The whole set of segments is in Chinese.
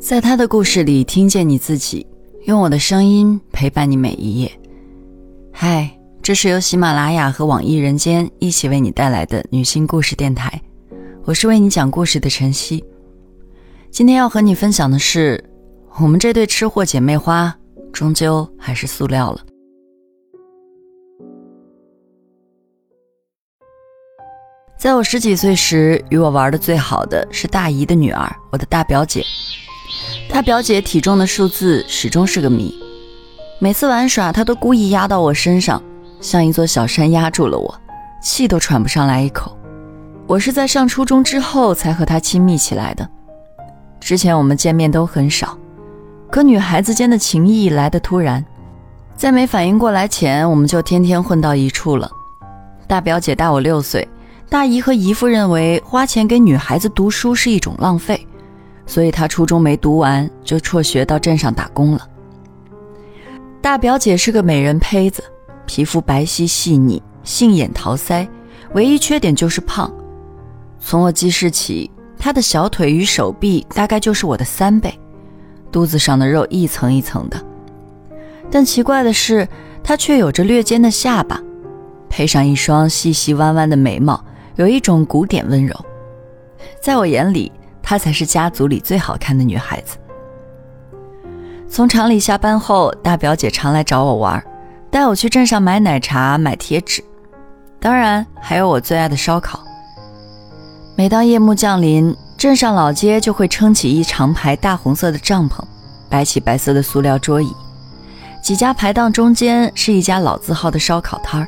在他的故事里听见你自己，用我的声音陪伴你每一页。嗨，这是由喜马拉雅和网易人间一起为你带来的女性故事电台，我是为你讲故事的晨曦。今天要和你分享的是，我们这对吃货姐妹花，终究还是塑料了。在我十几岁时，与我玩的最好的是大姨的女儿，我的大表姐。他表姐体重的数字始终是个谜，每次玩耍，她都故意压到我身上，像一座小山压住了我，气都喘不上来一口。我是在上初中之后才和她亲密起来的，之前我们见面都很少，可女孩子间的情谊来得突然，在没反应过来前，我们就天天混到一处了。大表姐大我六岁。大姨和姨父认为花钱给女孩子读书是一种浪费，所以她初中没读完就辍学到镇上打工了。大表姐是个美人胚子，皮肤白皙细腻，杏眼桃腮，唯一缺点就是胖。从我记事起，她的小腿与手臂大概就是我的三倍，肚子上的肉一层一层的。但奇怪的是，她却有着略尖的下巴，配上一双细细弯弯的眉毛。有一种古典温柔，在我眼里，她才是家族里最好看的女孩子。从厂里下班后，大表姐常来找我玩，带我去镇上买奶茶、买贴纸，当然还有我最爱的烧烤。每当夜幕降临，镇上老街就会撑起一长排大红色的帐篷，摆起白色的塑料桌椅，几家排档中间是一家老字号的烧烤摊儿。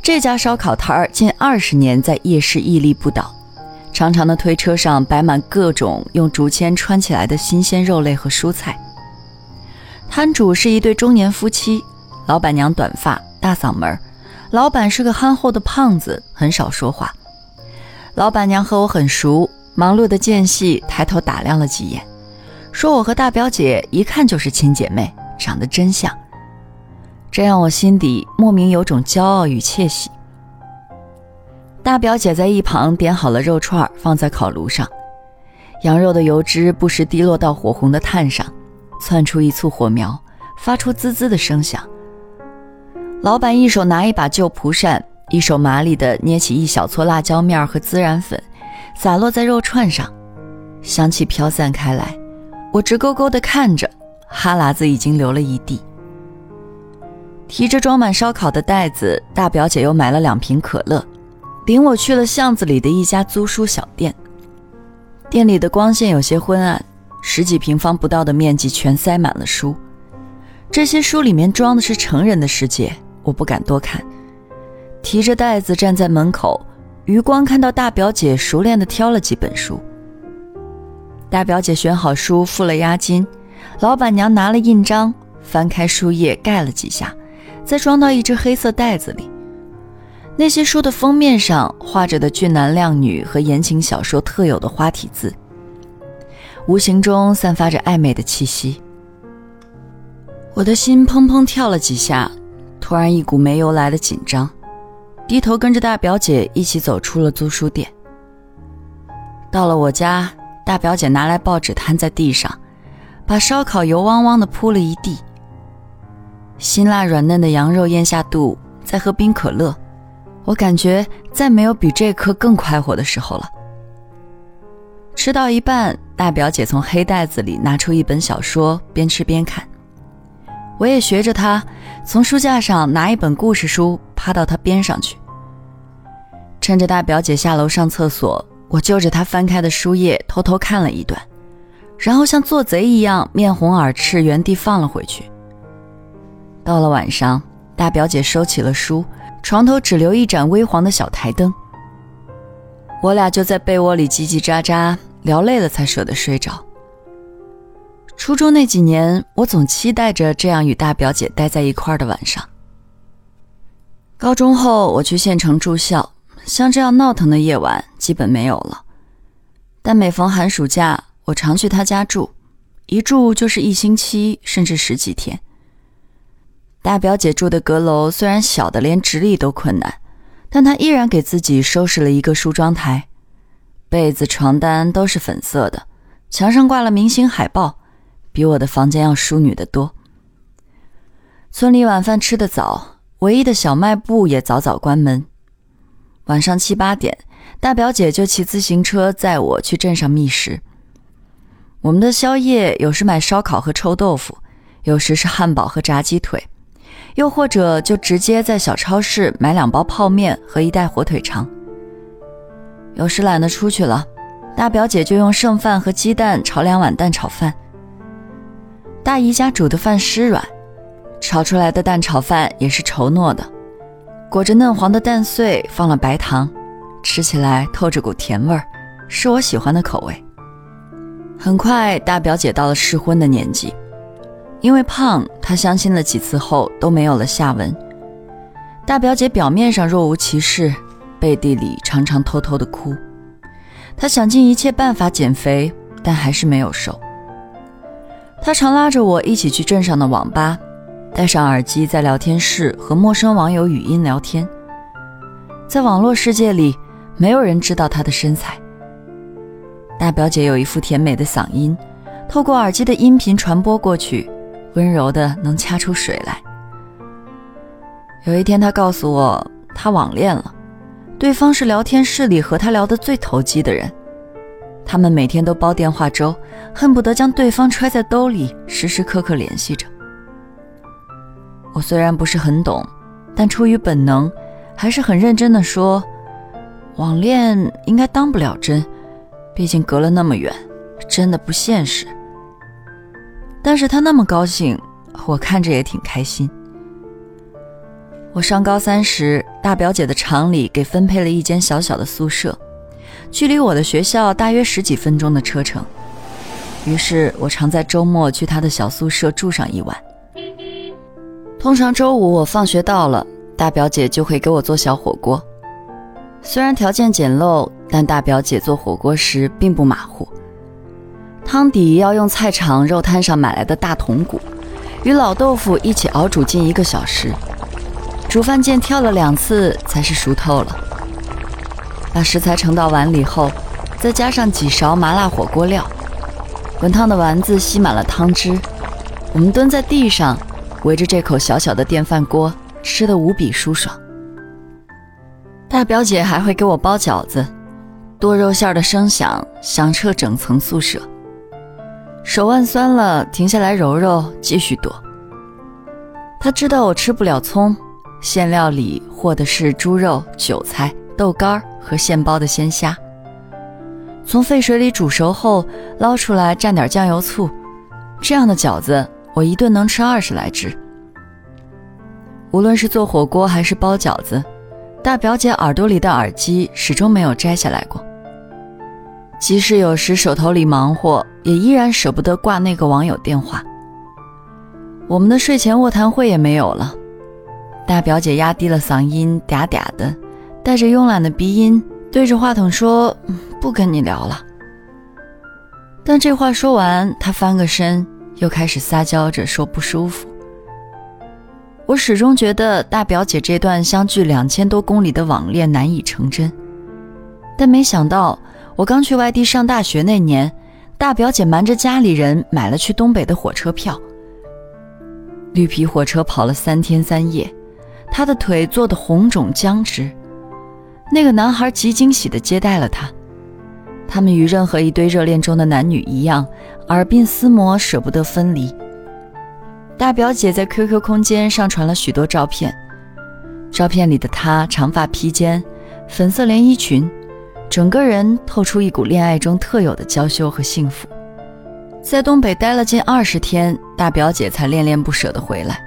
这家烧烤摊儿近二十年在夜市屹立不倒，长长的推车上摆满各种用竹签穿起来的新鲜肉类和蔬菜。摊主是一对中年夫妻，老板娘短发大嗓门，老板是个憨厚的胖子，很少说话。老板娘和我很熟，忙碌的间隙抬头打量了几眼，说我和大表姐一看就是亲姐妹，长得真像。这让我心底莫名有种骄傲与窃喜。大表姐在一旁点好了肉串，放在烤炉上，羊肉的油脂不时滴落到火红的炭上，窜出一簇火苗，发出滋滋的声响。老板一手拿一把旧蒲扇，一手麻利地捏起一小撮辣椒面和孜然粉，洒落在肉串上，香气飘散开来。我直勾勾地看着，哈喇子已经流了一地。提着装满烧烤的袋子，大表姐又买了两瓶可乐，领我去了巷子里的一家租书小店。店里的光线有些昏暗，十几平方不到的面积全塞满了书。这些书里面装的是成人的世界，我不敢多看。提着袋子站在门口，余光看到大表姐熟练地挑了几本书。大表姐选好书，付了押金，老板娘拿了印章，翻开书页盖了几下。再装到一只黑色袋子里。那些书的封面上画着的俊男靓女和言情小说特有的花体字，无形中散发着暧昧的气息。我的心砰砰跳了几下，突然一股没由来的紧张，低头跟着大表姐一起走出了租书店。到了我家，大表姐拿来报纸摊在地上，把烧烤油汪汪的铺了一地。辛辣软嫩的羊肉咽下肚，再喝冰可乐，我感觉再没有比这刻更快活的时候了。吃到一半，大表姐从黑袋子里拿出一本小说，边吃边看。我也学着她，从书架上拿一本故事书，趴到她边上去。趁着大表姐下楼上厕所，我就着她翻开的书页偷偷看了一段，然后像做贼一样面红耳赤，原地放了回去。到了晚上，大表姐收起了书，床头只留一盏微黄的小台灯。我俩就在被窝里叽叽喳喳聊累了才舍得睡着。初中那几年，我总期待着这样与大表姐待在一块儿的晚上。高中后，我去县城住校，像这样闹腾的夜晚基本没有了。但每逢寒暑假，我常去她家住，一住就是一星期，甚至十几天。大表姐住的阁楼虽然小的连直立都困难，但她依然给自己收拾了一个梳妆台，被子、床单都是粉色的，墙上挂了明星海报，比我的房间要淑女得多。村里晚饭吃得早，唯一的小卖部也早早关门。晚上七八点，大表姐就骑自行车载我去镇上觅食。我们的宵夜有时买烧烤和臭豆腐，有时是汉堡和炸鸡腿，又或者就直接在小超市买两包泡面和一袋火腿肠。有时懒得出去了，大表姐就用剩饭和鸡蛋炒两碗蛋炒饭。大姨家煮的饭湿软，炒出来的蛋炒饭也是稠糯的，裹着嫩黄的蛋碎，放了白糖，吃起来透着股甜味儿，是我喜欢的口味。很快，大表姐到了适婚的年纪，因为胖，她相亲了几次后都没有了下文。大表姐表面上若无其事。背地里常常偷偷的哭，他想尽一切办法减肥，但还是没有瘦。他常拉着我一起去镇上的网吧，戴上耳机在聊天室和陌生网友语音聊天。在网络世界里，没有人知道他的身材。大表姐有一副甜美的嗓音，透过耳机的音频传播过去，温柔的能掐出水来。有一天，他告诉我，他网恋了。对方是聊天室里和他聊得最投机的人，他们每天都煲电话粥，恨不得将对方揣在兜里，时时刻刻联系着。我虽然不是很懂，但出于本能，还是很认真的说：“网恋应该当不了真，毕竟隔了那么远，真的不现实。”但是他那么高兴，我看着也挺开心。我上高三时，大表姐的厂里给分配了一间小小的宿舍，距离我的学校大约十几分钟的车程。于是我常在周末去她的小宿舍住上一晚。通常周五我放学到了，大表姐就会给我做小火锅。虽然条件简陋，但大表姐做火锅时并不马虎。汤底要用菜场肉摊上买来的大筒骨，与老豆腐一起熬煮近一个小时。煮饭键跳了两次才是熟透了。把食材盛到碗里后，再加上几勺麻辣火锅料，滚烫的丸子吸满了汤汁。我们蹲在地上，围着这口小小的电饭锅，吃得无比舒爽。大表姐还会给我包饺子，剁肉馅的声响响彻整层宿舍。手腕酸了，停下来揉揉，继续剁。他知道我吃不了葱。馅料里和的是猪肉、韭菜、豆干和现包的鲜虾。从沸水里煮熟后捞出来，蘸点酱油醋。这样的饺子，我一顿能吃二十来只。无论是做火锅还是包饺子，大表姐耳朵里的耳机始终没有摘下来过。即使有时手头里忙活，也依然舍不得挂那个网友电话。我们的睡前卧谈会也没有了。大表姐压低了嗓音，嗲嗲的，带着慵懒的鼻音，对着话筒说：“不跟你聊了。”但这话说完，她翻个身，又开始撒娇着说不舒服。我始终觉得大表姐这段相距两千多公里的网恋难以成真，但没想到，我刚去外地上大学那年，大表姐瞒着家里人买了去东北的火车票，绿皮火车跑了三天三夜。她的腿坐得红肿僵直，那个男孩极惊喜地接待了她。他们与任何一对热恋中的男女一样，耳鬓厮磨，舍不得分离。大表姐在 QQ 空间上传了许多照片，照片里的她长发披肩，粉色连衣裙，整个人透出一股恋爱中特有的娇羞和幸福。在东北待了近二十天，大表姐才恋恋不舍地回来。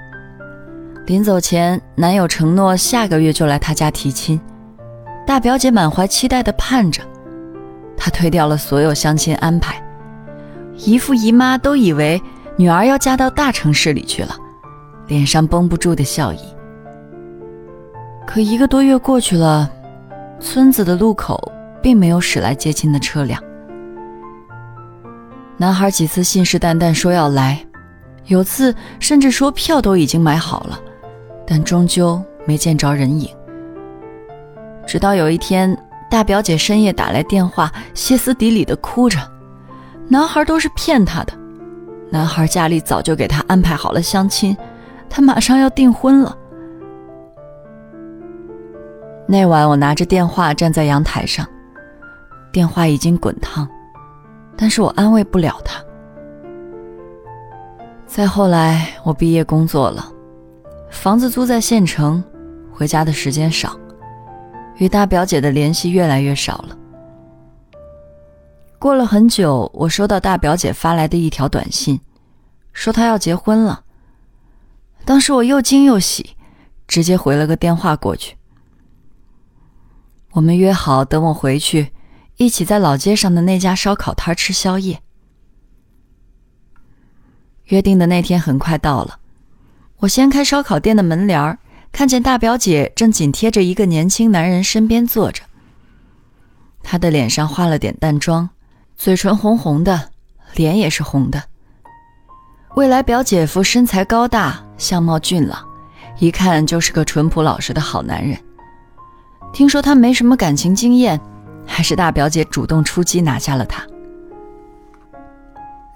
临走前，男友承诺下个月就来她家提亲，大表姐满怀期待地盼着。她推掉了所有相亲安排，姨父姨妈都以为女儿要嫁到大城市里去了，脸上绷不住的笑意。可一个多月过去了，村子的路口并没有驶来接亲的车辆。男孩几次信誓旦旦说要来，有次甚至说票都已经买好了。但终究没见着人影。直到有一天，大表姐深夜打来电话，歇斯底里的哭着：“男孩都是骗她的。男孩家里早就给她安排好了相亲，她马上要订婚了。那晚我拿着电话站在阳台上，电话已经滚烫，但是我安慰不了她。再后来，我毕业工作了，房子租在县城，回家的时间少，与大表姐的联系越来越少了。过了很久，我收到大表姐发来的一条短信，说她要结婚了。当时我又惊又喜，直接回了个电话过去。我们约好等我回去，一起在老街上的那家烧烤摊吃宵夜。约定的那天很快到了，我掀开烧烤店的门帘儿，看见大表姐正紧贴着一个年轻男人身边坐着。她的脸上化了点淡妆。嘴唇红红的，脸也是红的。未来表姐夫身材高大，相貌俊朗，一看就是个淳朴老实的好男人。听说他没什么感情经验，还是大表姐主动出击拿下了他。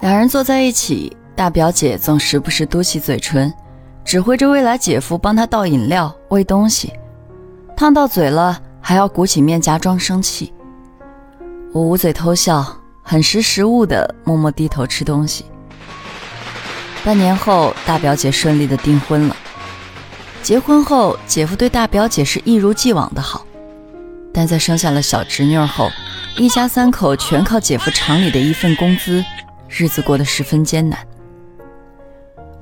两人坐在一起，大表姐总时不时嘟起嘴唇，指挥着未来姐夫帮她倒饮料、喂东西，烫到嘴了还要鼓起面颊装生气。我捂嘴偷笑。很识时务的，默默低头吃东西。半年后，大表姐顺利的订婚了。结婚后，姐夫对大表姐是一如既往的好，但在生下了小侄女后，一家三口全靠姐夫厂里的一份工资，日子过得十分艰难。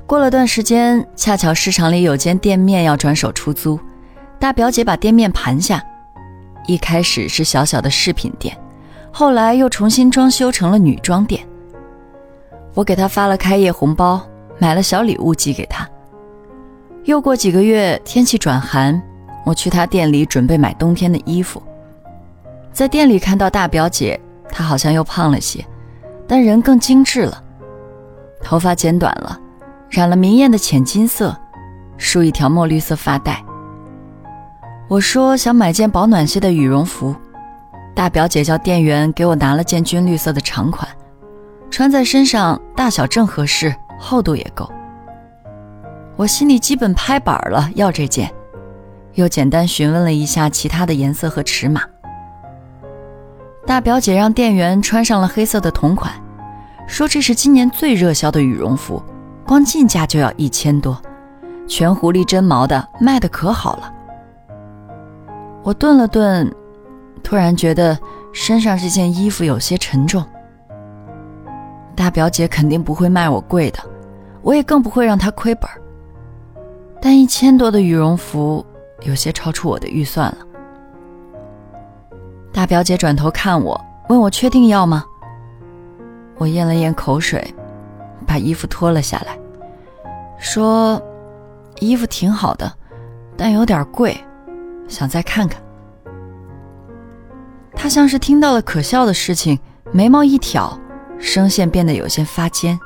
过了段时间，恰巧市场里有间店面要转手出租，大表姐把店面盘下，一开始是小小的饰品店。后来又重新装修成了女装店。我给她发了开业红包，买了小礼物寄给她。又过几个月，天气转寒，我去他店里准备买冬天的衣服。在店里看到大表姐，她好像又胖了些，但人更精致了。头发剪短了，染了明艳的浅金色，梳一条墨绿色发带。我说想买件保暖些的羽绒服。大表姐叫店员给我拿了件军绿色的长款，穿在身上大小正合适，厚度也够。我心里基本拍板了，要这件，又简单询问了一下其他的颜色和尺码。大表姐让店员穿上了黑色的同款，说这是今年最热销的羽绒服，光进价就要一千多，全狐狸真毛的，卖的可好了。我顿了顿。突然觉得身上这件衣服有些沉重。大表姐肯定不会卖我贵的，我也更不会让她亏本。但一千多的羽绒服有些超出我的预算了。大表姐转头看我，问我确定要吗？我咽了咽口水，把衣服脱了下来，说：“衣服挺好的，但有点贵，想再看看。”他像是听到了可笑的事情，眉毛一挑，声线变得有些发尖，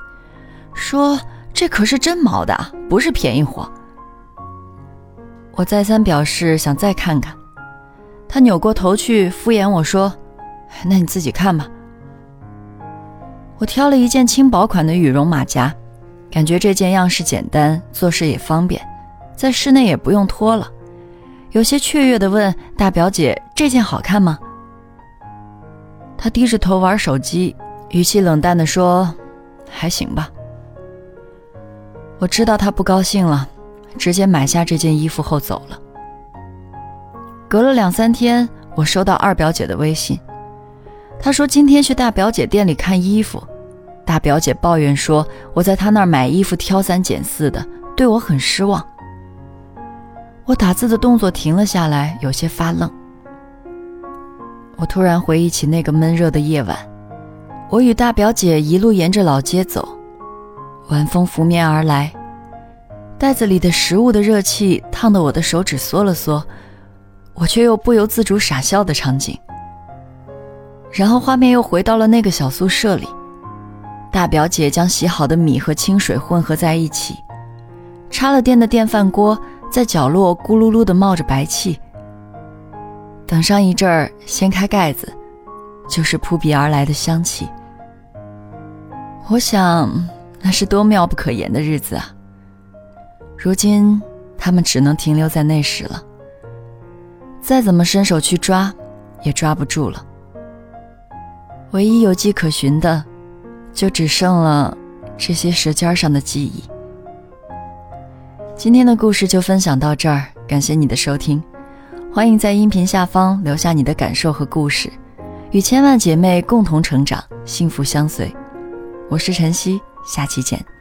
说：“这可是真毛的，不是便宜货。”我再三表示想再看看，他扭过头去敷衍我说：“那你自己看吧。”我挑了一件轻薄款的羽绒马甲，感觉这件样式简单，做事也方便，在室内也不用脱了。有些雀跃地问大表姐：“这件好看吗？”他低着头玩手机，语气冷淡地说：“还行吧。”我知道他不高兴了，直接买下这件衣服后走了。隔了两三天，我收到二表姐的微信，她说今天去大表姐店里看衣服，大表姐抱怨说我在她那儿买衣服挑三拣四的，对我很失望。我打字的动作停了下来，有些发愣。我突然回忆起那个闷热的夜晚，我与大表姐一路沿着老街走，晚风拂面而来，袋子里的食物的热气烫得我的手指缩了缩，我却又不由自主傻笑的场景。然后画面又回到了那个小宿舍里，大表姐将洗好的米和清水混合在一起，插了电的电饭锅在角落咕噜噜的冒着白气。等上一阵儿，掀开盖子，就是扑鼻而来的香气。我想，那是多妙不可言的日子啊！如今，他们只能停留在那时了。再怎么伸手去抓，也抓不住了。唯一有迹可循的，就只剩了这些舌尖上的记忆。今天的故事就分享到这儿，感谢你的收听。欢迎在音频下方留下你的感受和故事，与千万姐妹共同成长，幸福相随。我是晨曦，下期见。